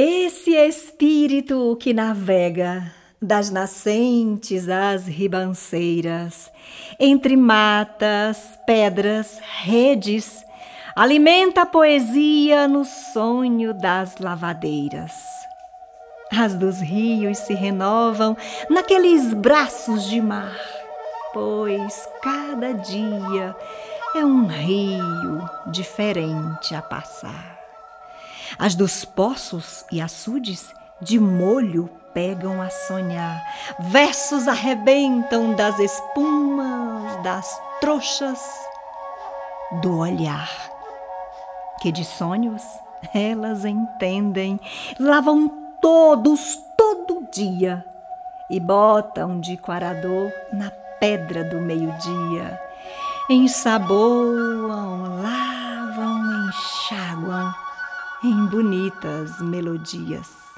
Esse espírito que navega das nascentes às ribanceiras, entre matas, pedras, redes, alimenta a poesia no sonho das lavadeiras. As dos rios se renovam naqueles braços de mar, pois cada dia é um rio diferente a passar. As dos poços e açudes de molho pegam a sonhar, versos arrebentam das espumas, das trouxas, do olhar, que de sonhos elas entendem, lavam todos todo dia e botam de quarador na pedra do meio-dia, ensaboam, enxaguam em bonitas melodias.